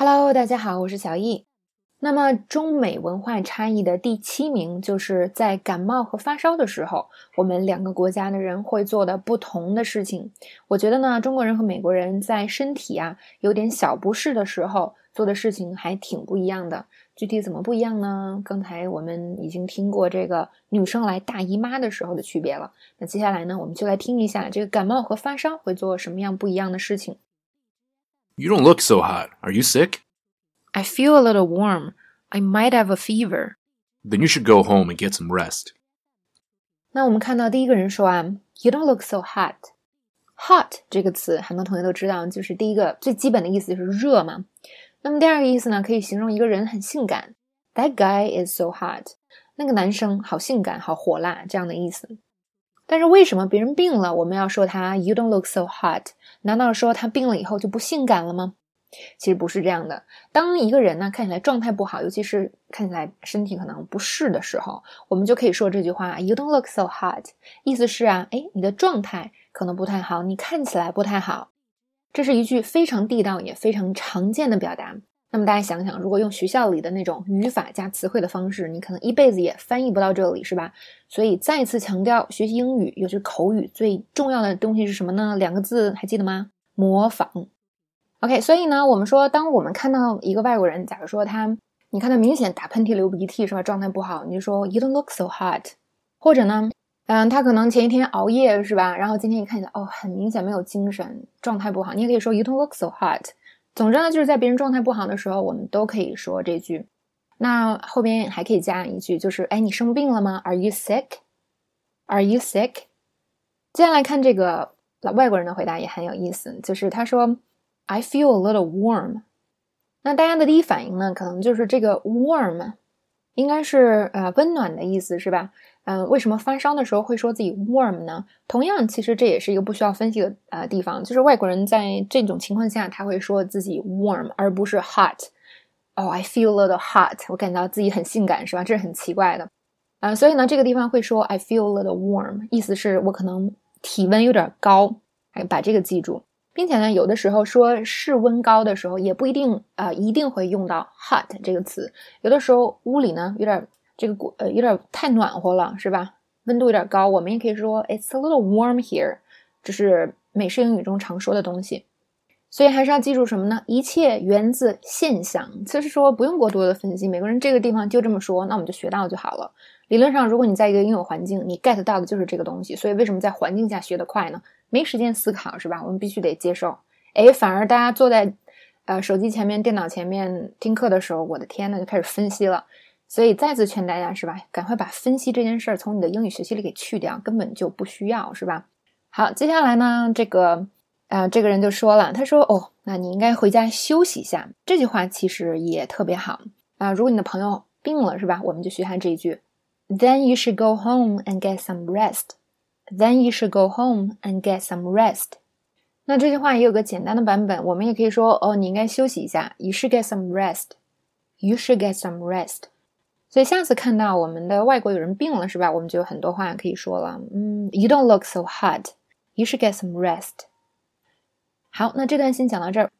Hello，大家好，我是小易。那么中美文化差异的第七名，就是在感冒和发烧的时候，我们两个国家的人会做的不同的事情。我觉得呢，中国人和美国人在身体啊有点小不适的时候做的事情还挺不一样的。具体怎么不一样呢？刚才我们已经听过这个女生来大姨妈的时候的区别了。那接下来呢，我们就来听一下这个感冒和发烧会做什么样不一样的事情。You don't look so hot. Are you sick? I feel a little warm. I might have a fever. Then you should go home and get some rest. 那我们看到第一个人说啊，You don't look so hot. Hot 这个词，很多同学都知道，就是第一个最基本的意思就是热嘛。那么第二个意思呢，可以形容一个人很性感。That guy is so hot。那个男生好性感，好火辣，这样的意思。 但是为什么别人病了，我们要说他 You don't look so hot？难道说他病了以后就不性感了吗？其实不是这样的。当一个人呢看起来状态不好，尤其是看起来身体可能不适的时候，我们就可以说这句话 You don't look so hot。意思是啊，哎，你的状态可能不太好，你看起来不太好。这是一句非常地道也非常常见的表达。那么大家想想，如果用学校里的那种语法加词汇的方式，你可能一辈子也翻译不到这里，是吧？所以再次强调，学习英语，尤其是口语，最重要的东西是什么呢？两个字，还记得吗？模仿。OK，所以呢，我们说，当我们看到一个外国人，假如说他，你看他明显打喷嚏、流鼻涕，是吧？状态不好，你就说 You don't look so hot。或者呢，嗯，他可能前一天熬夜，是吧？然后今天一看起来，哦，很明显没有精神，状态不好，你也可以说 You don't look so hot。总之呢，就是在别人状态不好的时候，我们都可以说这句。那后边还可以加一句，就是哎，你生病了吗？Are you sick？Are you sick？接下来看这个老外国人的回答也很有意思，就是他说 I feel a little warm。那大家的第一反应呢，可能就是这个 warm 应该是呃温暖的意思，是吧？嗯，为什么发烧的时候会说自己 warm 呢？同样，其实这也是一个不需要分析的呃地方，就是外国人在这种情况下，他会说自己 warm，而不是 hot。哦，I feel a little hot，我感到自己很性感，是吧？这是很奇怪的。啊，所以呢，这个地方会说 I feel a little warm，意思是我可能体温有点高，哎，把这个记住，并且呢，有的时候说室温高的时候，也不一定啊，一定会用到 hot 这个词，有的时候屋里呢有点。这个过呃有点太暖和了，是吧？温度有点高，我们也可以说 It's a little warm here，这是美式英语中常说的东西。所以还是要记住什么呢？一切源自现象，就是说不用过多的分析。美国人这个地方就这么说，那我们就学到就好了。理论上，如果你在一个应有环境，你 get 到的就是这个东西。所以为什么在环境下学得快呢？没时间思考，是吧？我们必须得接受。哎，反而大家坐在呃手机前面、电脑前面听课的时候，我的天呐，就开始分析了。所以再次劝大家是吧，赶快把分析这件事儿从你的英语学习里给去掉，根本就不需要是吧？好，接下来呢，这个呃，这个人就说了，他说：“哦，那你应该回家休息一下。”这句话其实也特别好啊。如果你的朋友病了是吧，我们就学他这一句：“Then you should go home and get some rest.” Then you should go home and get some rest。那这句话也有个简单的版本，我们也可以说：“哦，你应该休息一下。” You should get some rest. You should get some rest. 所以下次看到我们的外国有人病了，是吧？我们就有很多话可以说了。嗯，You don't look so hot. You should get some rest. 好，那这段先讲到这儿。